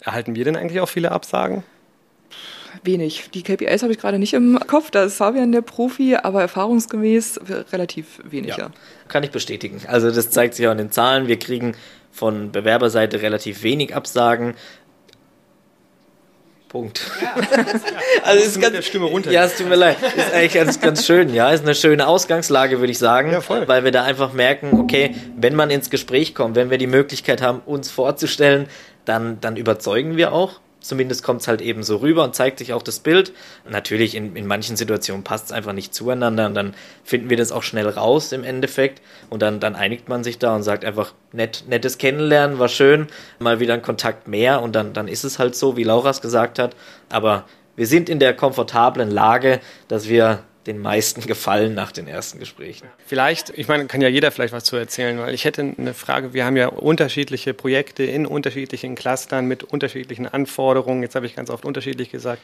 Erhalten wir denn eigentlich auch viele Absagen? Wenig. Die KPIs habe ich gerade nicht im Kopf, da ist Fabian der Profi, aber erfahrungsgemäß relativ wenig. Ja. Kann ich bestätigen. Also das zeigt sich auch in den Zahlen. Wir kriegen von Bewerberseite relativ wenig Absagen. Punkt. Ja. [LAUGHS] also ist ganz, Stimme runter. Ja, es tut mir leid. Ist eigentlich ganz, ganz schön. Ja, ist eine schöne Ausgangslage, würde ich sagen. Ja, voll. Weil wir da einfach merken, okay, wenn man ins Gespräch kommt, wenn wir die Möglichkeit haben, uns vorzustellen, dann, dann überzeugen wir auch. Zumindest kommt es halt eben so rüber und zeigt sich auch das Bild. Natürlich, in, in manchen Situationen passt es einfach nicht zueinander und dann finden wir das auch schnell raus im Endeffekt und dann, dann einigt man sich da und sagt einfach, nett, nettes Kennenlernen, war schön, mal wieder ein Kontakt mehr und dann, dann ist es halt so, wie Laura es gesagt hat. Aber wir sind in der komfortablen Lage, dass wir den meisten [LAUGHS] gefallen nach den ersten Gesprächen. Vielleicht, ich meine, kann ja jeder vielleicht was zu erzählen, weil ich hätte eine Frage, wir haben ja unterschiedliche Projekte in unterschiedlichen Clustern mit unterschiedlichen Anforderungen, jetzt habe ich ganz oft unterschiedlich gesagt,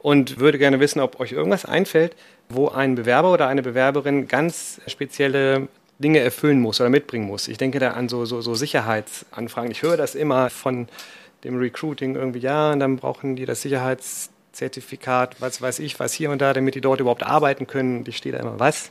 und würde gerne wissen, ob euch irgendwas einfällt, wo ein Bewerber oder eine Bewerberin ganz spezielle Dinge erfüllen muss oder mitbringen muss. Ich denke da an so, so, so Sicherheitsanfragen. Ich höre das immer von dem Recruiting irgendwie, ja, und dann brauchen die das Sicherheits Zertifikat, was weiß ich, was hier und da, damit die dort überhaupt arbeiten können. Die steht da immer was.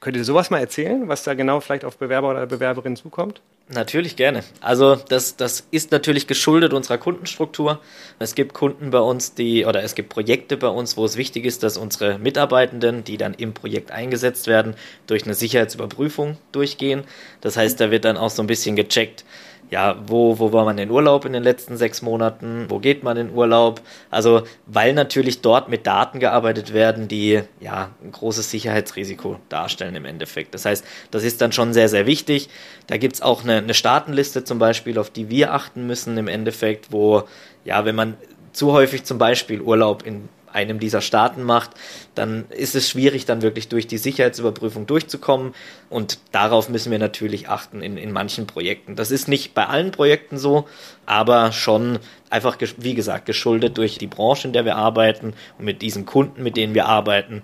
Könnt ihr sowas mal erzählen, was da genau vielleicht auf Bewerber oder Bewerberin zukommt? Natürlich gerne. Also das, das ist natürlich geschuldet unserer Kundenstruktur. Es gibt Kunden bei uns, die, oder es gibt Projekte bei uns, wo es wichtig ist, dass unsere Mitarbeitenden, die dann im Projekt eingesetzt werden, durch eine Sicherheitsüberprüfung durchgehen. Das heißt, da wird dann auch so ein bisschen gecheckt, ja, wo, wo war man in Urlaub in den letzten sechs Monaten, wo geht man in Urlaub. Also, weil natürlich dort mit Daten gearbeitet werden, die ja ein großes Sicherheitsrisiko darstellen im Endeffekt. Das heißt, das ist dann schon sehr, sehr wichtig. Da gibt's auch eine, eine Staatenliste zum Beispiel, auf die wir achten müssen im Endeffekt, wo, ja, wenn man zu häufig zum Beispiel Urlaub in einem dieser Staaten macht, dann ist es schwierig, dann wirklich durch die Sicherheitsüberprüfung durchzukommen. Und darauf müssen wir natürlich achten in, in manchen Projekten. Das ist nicht bei allen Projekten so, aber schon einfach, wie gesagt, geschuldet durch die Branche, in der wir arbeiten und mit diesen Kunden, mit denen wir arbeiten,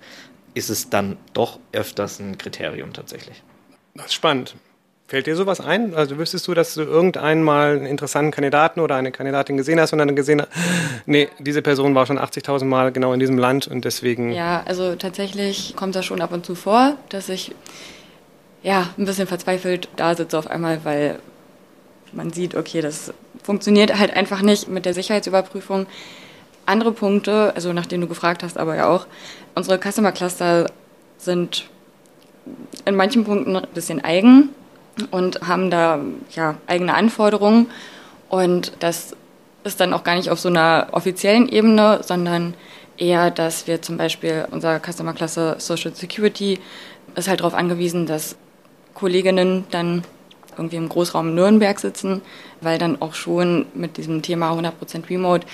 ist es dann doch öfters ein Kriterium tatsächlich. Das ist spannend. Fällt dir sowas ein? Also wüsstest du, dass du irgendeinen mal einen interessanten Kandidaten oder eine Kandidatin gesehen hast und dann gesehen hast, nee, diese Person war schon 80.000 Mal genau in diesem Land und deswegen. Ja, also tatsächlich kommt das schon ab und zu vor, dass ich ja ein bisschen verzweifelt da sitze auf einmal, weil man sieht, okay, das funktioniert halt einfach nicht mit der Sicherheitsüberprüfung. Andere Punkte, also nachdem du gefragt hast, aber ja auch, unsere Customer Cluster sind in manchen Punkten ein bisschen eigen und haben da ja, eigene Anforderungen. Und das ist dann auch gar nicht auf so einer offiziellen Ebene, sondern eher, dass wir zum Beispiel unser Customer Klasse Social Security ist halt darauf angewiesen, dass Kolleginnen dann irgendwie im Großraum Nürnberg sitzen, weil dann auch schon mit diesem Thema 100% Remote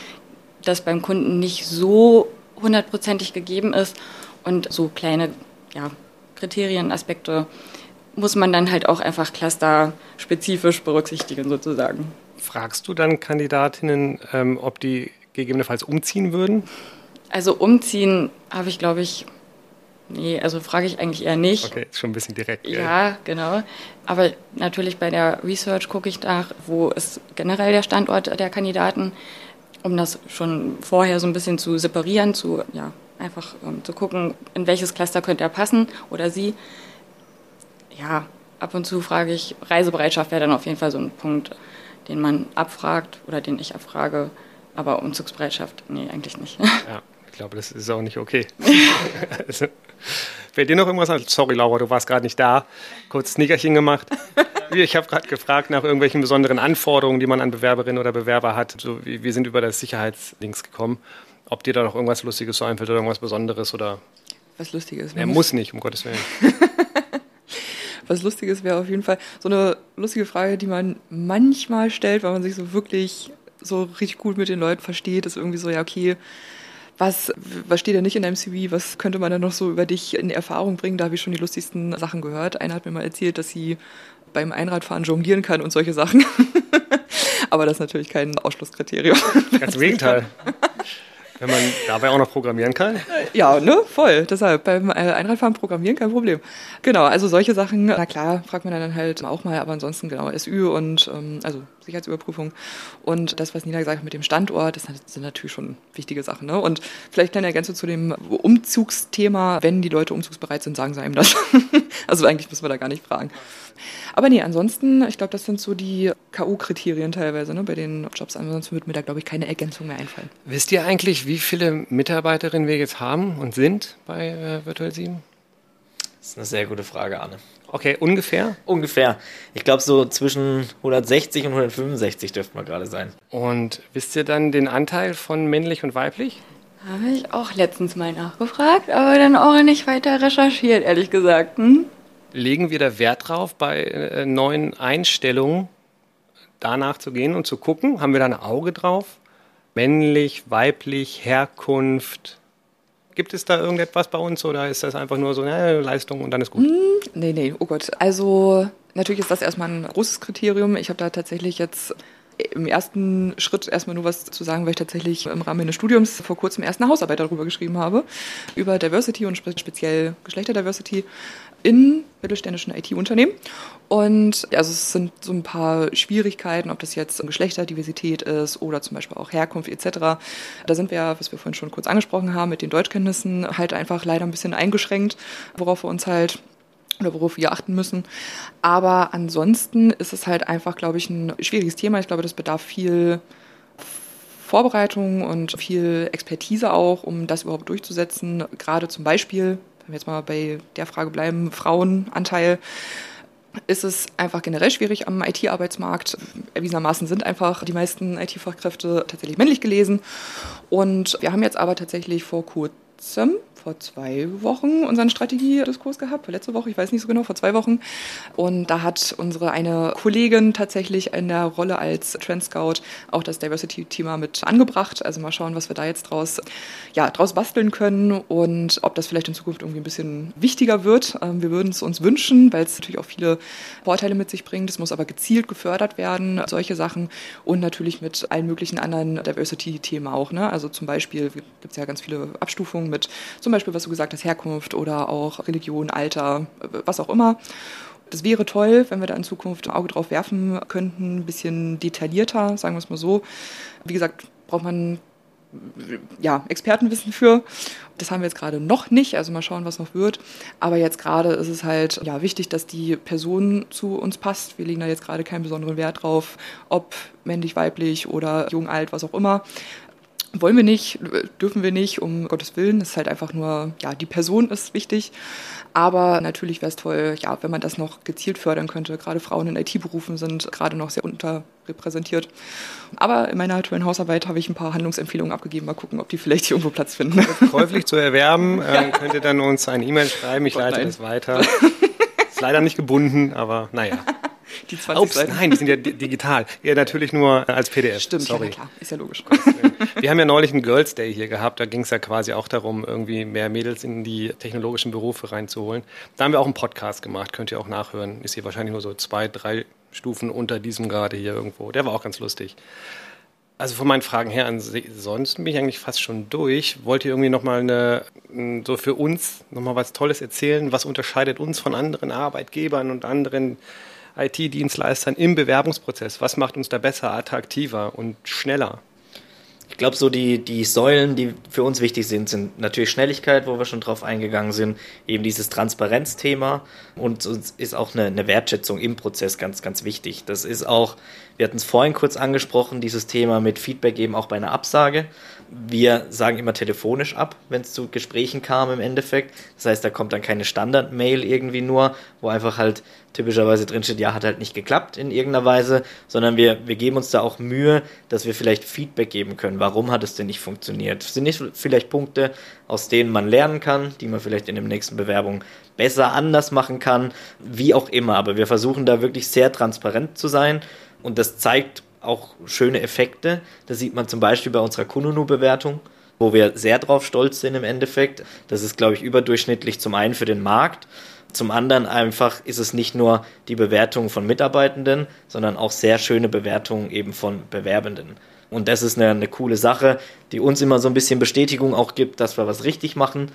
das beim Kunden nicht so hundertprozentig gegeben ist und so kleine ja, Kriterien, Aspekte muss man dann halt auch einfach clusterspezifisch berücksichtigen sozusagen. Fragst du dann Kandidatinnen, ähm, ob die gegebenenfalls umziehen würden? Also umziehen habe ich, glaube ich, nee, also frage ich eigentlich eher nicht. Okay, ist schon ein bisschen direkt. Gell? Ja, genau. Aber natürlich bei der Research gucke ich nach, wo ist generell der Standort der Kandidaten, um das schon vorher so ein bisschen zu separieren, zu, ja, einfach um, zu gucken, in welches Cluster könnte er passen oder sie ja, ab und zu frage ich, Reisebereitschaft wäre dann auf jeden Fall so ein Punkt, den man abfragt oder den ich abfrage. Aber Umzugsbereitschaft, nee, eigentlich nicht. [LAUGHS] Ja, ich glaube, das ist auch nicht okay. [LAUGHS] also, fällt dir noch irgendwas an? Sorry, Laura, du warst gerade nicht da. Kurz Sneakerchen gemacht. [LAUGHS] Ich habe gerade gefragt nach irgendwelchen besonderen Anforderungen, die man an Bewerberinnen oder Bewerber hat. So, wir sind über das Sicherheitslinks gekommen. Ob dir da noch irgendwas Lustiges so einfällt oder irgendwas Besonderes oder. Was Lustiges? Er muss nicht, um Gottes Willen. Was Lustiges wäre auf jeden Fall so eine lustige Frage, die man manchmal stellt, weil man sich so wirklich so richtig gut mit den Leuten versteht, ist irgendwie so, ja, okay, was, was steht da nicht in deinem CV? Was könnte man dann noch so über dich in Erfahrung bringen? Da habe ich schon die lustigsten Sachen gehört. Einer hat mir mal erzählt, dass sie beim Einradfahren jonglieren kann und solche Sachen. [LAUGHS] Aber das ist natürlich kein Ausschlusskriterium. Ganz im Gegenteil. [LAUGHS] Wenn man dabei auch noch programmieren kann? Ja, ne, voll. Deshalb beim äh, Einradfahren programmieren kein Problem. Genau, also solche Sachen, na klar, fragt man dann halt auch mal, aber ansonsten genau SÜ und ähm, also Sicherheitsüberprüfung und das, was Nina gesagt hat mit dem Standort, das sind natürlich schon wichtige Sachen. Ne? Und vielleicht eine Ergänzung zu dem Umzugsthema, wenn die Leute umzugsbereit sind, sagen sie einem das. [LAUGHS] also eigentlich müssen wir da gar nicht fragen. Aber nee, ansonsten, ich glaube, das sind so die K.O.-Kriterien teilweise ne, bei den Jobs. Ansonsten würde mir da, glaube ich, keine Ergänzung mehr einfallen. Wisst ihr eigentlich, wie viele Mitarbeiterinnen wir jetzt haben und sind bei äh, Virtual 7? Das ist eine sehr gute Frage, Arne. Okay, ungefähr? Ungefähr. Ich glaube, so zwischen 160 und 165 dürfte man gerade sein. Und wisst ihr dann den Anteil von männlich und weiblich? Habe ich auch letztens mal nachgefragt, aber dann auch nicht weiter recherchiert, ehrlich gesagt. Hm? legen wir da Wert drauf, bei äh, neuen Einstellungen danach zu gehen und zu gucken? Haben wir da ein Auge drauf? Männlich, weiblich, Herkunft? Gibt es da irgendetwas bei uns oder ist das einfach nur so eine Leistung und dann ist gut? Hm, nee, nee, oh Gott. Also natürlich ist das erstmal ein großes Kriterium. Ich habe da tatsächlich jetzt im ersten Schritt erstmal nur was zu sagen, weil ich tatsächlich im Rahmen meines Studiums vor kurzem erst eine Hausarbeit darüber geschrieben habe, über Diversity und speziell Geschlechterdiversity in mittelständischen IT-Unternehmen. Und also es sind so ein paar Schwierigkeiten, ob das jetzt Geschlechterdiversität ist oder zum Beispiel auch Herkunft etc. Da sind wir, was wir vorhin schon kurz angesprochen haben, mit den Deutschkenntnissen halt einfach leider ein bisschen eingeschränkt, worauf wir uns halt oder worauf wir achten müssen. Aber ansonsten ist es halt einfach, glaube ich, ein schwieriges Thema. Ich glaube, das bedarf viel Vorbereitung und viel Expertise auch, um das überhaupt durchzusetzen. Gerade zum Beispiel, wenn wir jetzt mal bei der Frage bleiben, Frauenanteil, ist es einfach generell schwierig am IT-Arbeitsmarkt. Erwiesenermaßen sind einfach die meisten IT-Fachkräfte tatsächlich männlich gelesen. Und wir haben jetzt aber tatsächlich vor kurzem vor zwei Wochen unseren Strategiediskurs gehabt, letzte Woche, ich weiß nicht so genau, vor zwei Wochen. Und da hat unsere eine Kollegin tatsächlich in der Rolle als Trend Scout auch das Diversity-Thema mit angebracht. Also mal schauen, was wir da jetzt draus, ja, draus basteln können und ob das vielleicht in Zukunft irgendwie ein bisschen wichtiger wird. Ähm, wir würden es uns wünschen, weil es natürlich auch viele Vorteile mit sich bringt. Es muss aber gezielt gefördert werden, solche Sachen und natürlich mit allen möglichen anderen Diversity-Themen auch. Ne? Also zum Beispiel gibt es ja ganz viele Abstufungen mit zum Beispiel, was du gesagt hast, Herkunft oder auch Religion, Alter, was auch immer. Das wäre toll, wenn wir da in Zukunft ein Auge drauf werfen könnten, ein bisschen detaillierter, sagen wir es mal so. Wie gesagt, braucht man ja, Expertenwissen für. Das haben wir jetzt gerade noch nicht, also mal schauen, was noch wird. Aber jetzt gerade ist es halt ja, wichtig, dass die Person zu uns passt. Wir legen da jetzt gerade keinen besonderen Wert drauf, ob männlich, weiblich oder jung, alt, was auch immer. Wollen wir nicht, dürfen wir nicht, um Gottes Willen. Das ist halt einfach nur, ja, die Person ist wichtig. Aber natürlich wäre es toll, ja, wenn man das noch gezielt fördern könnte. Gerade Frauen in IT-Berufen sind gerade noch sehr unterrepräsentiert. Aber in meiner aktuellen Hausarbeit habe ich ein paar Handlungsempfehlungen abgegeben. Mal gucken, ob die vielleicht hier irgendwo Platz finden. Käuflich zu erwerben, [LAUGHS] äh, könnt ihr dann uns eine E-Mail schreiben. Ich leite das weiter. [LAUGHS] Ist leider nicht gebunden, aber naja. Die 20 Ups, Seiten. nein, die sind ja di- digital. Ja, natürlich nur als PDF. Stimmt, Sorry. ja, klar, ist ja logisch. Wir haben ja neulich einen Girls Day hier gehabt. Da ging es ja quasi auch darum, irgendwie mehr Mädels in die technologischen Berufe reinzuholen. Da haben wir auch einen Podcast gemacht. Könnt ihr auch nachhören. Ist hier wahrscheinlich nur so zwei, drei Stufen unter diesem gerade hier irgendwo. Der war auch ganz lustig. Also von meinen Fragen her, ansonsten bin ich eigentlich fast schon durch. Wollt ihr irgendwie nochmal eine, m, so für uns nochmal was Tolles erzählen? Was unterscheidet uns von anderen Arbeitgebern und anderen IT-Dienstleistern im Bewerbungsprozess? Was macht uns da besser, attraktiver und schneller? Ich glaube, so die, die Säulen, die für uns wichtig sind, sind natürlich Schnelligkeit, wo wir schon drauf eingegangen sind, eben dieses Transparenzthema und uns ist auch eine, eine Wertschätzung im Prozess ganz, ganz wichtig. Das ist auch, wir hatten es vorhin kurz angesprochen, dieses Thema mit Feedback eben auch bei einer Absage. Wir sagen immer telefonisch ab, wenn es zu Gesprächen kam im Endeffekt. Das heißt, da kommt dann keine Standard-Mail irgendwie nur, wo einfach halt typischerweise drinsteht, ja, hat halt nicht geklappt in irgendeiner Weise, sondern wir, wir geben uns da auch Mühe, dass wir vielleicht Feedback geben können. Warum hat es denn nicht funktioniert? Sind nicht vielleicht Punkte, aus denen man lernen kann, die man vielleicht in der nächsten Bewerbung besser anders machen kann, wie auch immer. Aber wir versuchen da wirklich sehr transparent zu sein und das zeigt auch schöne Effekte. Das sieht man zum Beispiel bei unserer Kununu-Bewertung, wo wir sehr drauf stolz sind im Endeffekt. Das ist, glaube ich, überdurchschnittlich zum einen für den Markt. Zum anderen einfach ist es nicht nur die Bewertung von Mitarbeitenden, sondern auch sehr schöne Bewertungen eben von Bewerbenden. Und das ist eine, eine coole Sache, die uns immer so ein bisschen Bestätigung auch gibt, dass wir was richtig machen.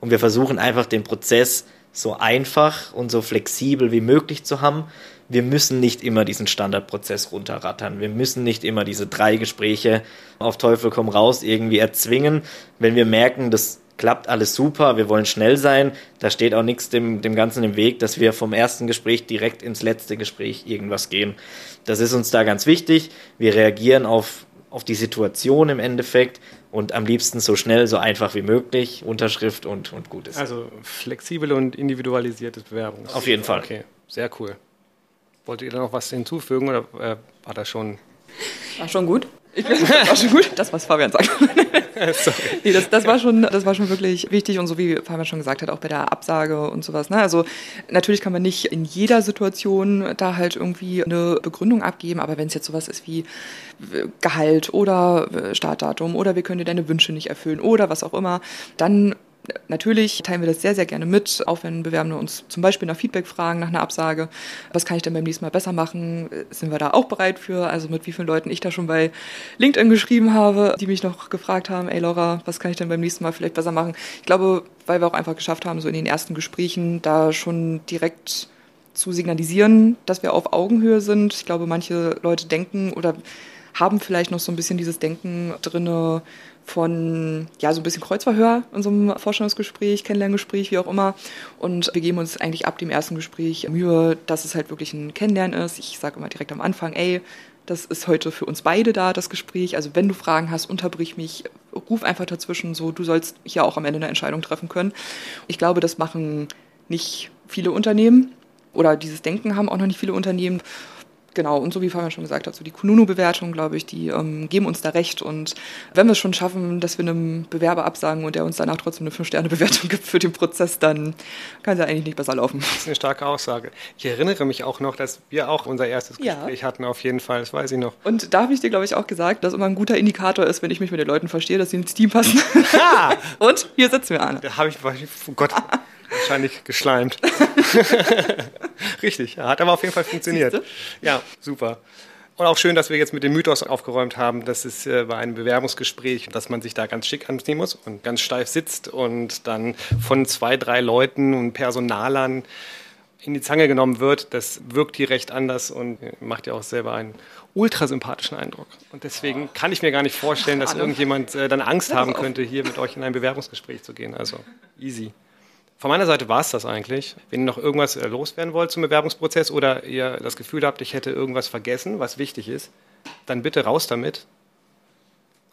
Und wir versuchen einfach den Prozess so einfach und so flexibel wie möglich zu haben. Wir müssen nicht immer diesen Standardprozess runterrattern. Wir müssen nicht immer diese drei Gespräche auf Teufel komm raus irgendwie erzwingen. Wenn wir merken, das klappt alles super, wir wollen schnell sein, da steht auch nichts dem, dem Ganzen im Weg, dass wir vom ersten Gespräch direkt ins letzte Gespräch irgendwas gehen. Das ist uns da ganz wichtig. Wir reagieren auf, auf die Situation im Endeffekt und am liebsten so schnell, so einfach wie möglich, Unterschrift und, und gut ist. Also flexibel und individualisiertes Bewerbungs. Auf jeden Fall. Okay, sehr cool. Wolltet ihr da noch was hinzufügen oder äh, war das schon? War schon gut. Ich das war schon gut. Das, was Fabian sagt. [LAUGHS] Sorry. Nee, das, das, war schon, das war schon wirklich wichtig und so wie Fabian schon gesagt hat, auch bei der Absage und sowas. Ne? Also natürlich kann man nicht in jeder Situation da halt irgendwie eine Begründung abgeben, aber wenn es jetzt sowas ist wie äh, Gehalt oder äh, Startdatum oder wir können dir deine Wünsche nicht erfüllen oder was auch immer, dann Natürlich teilen wir das sehr, sehr gerne mit, auch wenn Bewerbende uns zum Beispiel nach Feedback fragen, nach einer Absage. Was kann ich denn beim nächsten Mal besser machen? Sind wir da auch bereit für? Also mit wie vielen Leuten ich da schon bei LinkedIn geschrieben habe, die mich noch gefragt haben, ey Laura, was kann ich denn beim nächsten Mal vielleicht besser machen? Ich glaube, weil wir auch einfach geschafft haben, so in den ersten Gesprächen da schon direkt zu signalisieren, dass wir auf Augenhöhe sind. Ich glaube, manche Leute denken oder haben vielleicht noch so ein bisschen dieses Denken drinne von, ja, so ein bisschen Kreuzverhör in so einem Vorstellungsgespräch, Kennenlerngespräch, wie auch immer. Und wir geben uns eigentlich ab dem ersten Gespräch Mühe, dass es halt wirklich ein Kennenlernen ist. Ich sage immer direkt am Anfang, ey, das ist heute für uns beide da, das Gespräch. Also wenn du Fragen hast, unterbrich mich, ruf einfach dazwischen, so, du sollst hier auch am Ende eine Entscheidung treffen können. Ich glaube, das machen nicht viele Unternehmen oder dieses Denken haben auch noch nicht viele Unternehmen. Genau, und so wie Fabian schon gesagt hat, so die Kununu-Bewertung, glaube ich, die ähm, geben uns da recht. Und wenn wir es schon schaffen, dass wir einem Bewerber absagen und der uns danach trotzdem eine 5-Sterne-Bewertung [LAUGHS] gibt für den Prozess, dann kann es ja eigentlich nicht besser laufen. Das ist eine starke Aussage. Ich erinnere mich auch noch, dass wir auch unser erstes Ja. Gespräch hatten, auf jeden Fall, das weiß ich noch. Und da habe ich dir, glaube ich, auch gesagt, dass immer ein guter Indikator ist, wenn ich mich mit den Leuten verstehe, dass sie ins Team passen. [LAUGHS] und hier sitzen wir, Anne. Da habe ich, oh Gott, wahrscheinlich geschleimt. [LAUGHS] Richtig, hat aber auf jeden Fall funktioniert. Ja, super. Und auch schön, dass wir jetzt mit dem Mythos aufgeräumt haben, dass es äh, bei einem Bewerbungsgespräch, dass man sich da ganz schick anziehen muss und ganz steif sitzt und dann von zwei, drei Leuten und Personalern in die Zange genommen wird, das wirkt hier recht anders und macht ja auch selber einen ultrasympathischen Eindruck. Und deswegen kann ich mir gar nicht vorstellen, dass irgendjemand äh, dann Angst haben könnte, hier mit euch in ein Bewerbungsgespräch zu gehen. Also easy. Von meiner Seite war es das eigentlich. Wenn ihr noch irgendwas äh, loswerden wollt zum Bewerbungsprozess oder ihr das Gefühl habt, ich hätte irgendwas vergessen, was wichtig ist, dann bitte raus damit.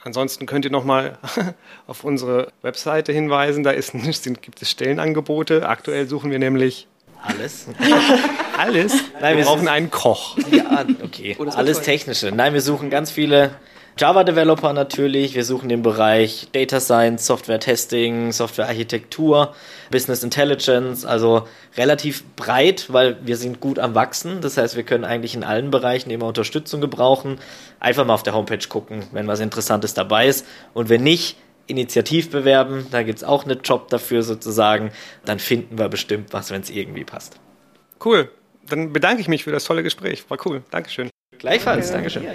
Ansonsten könnt ihr nochmal [LAUGHS] auf unsere Webseite hinweisen. Da ist, [LAUGHS] gibt es Stellenangebote. Aktuell suchen wir nämlich Alles? [LAUGHS] alles. Nein, wir wir brauchen einen Koch. Ja, okay. Alles Technische. Nein, wir suchen ganz viele Java-Developer natürlich. Wir suchen den Bereich Data Science, Software-Testing, Software-Architektur, Business Intelligence. Also relativ breit, weil wir sind gut am Wachsen. Das heißt, wir können eigentlich in allen Bereichen immer Unterstützung gebrauchen. Einfach mal auf der Homepage gucken, wenn was Interessantes dabei ist. Und wenn nicht, Initiativ bewerben. Da gibt's auch einen Job dafür sozusagen. Dann finden wir bestimmt was, wenn es irgendwie passt. Cool. Dann bedanke ich mich für das tolle Gespräch. War cool. Dankeschön. Gleichfalls. Dankeschön.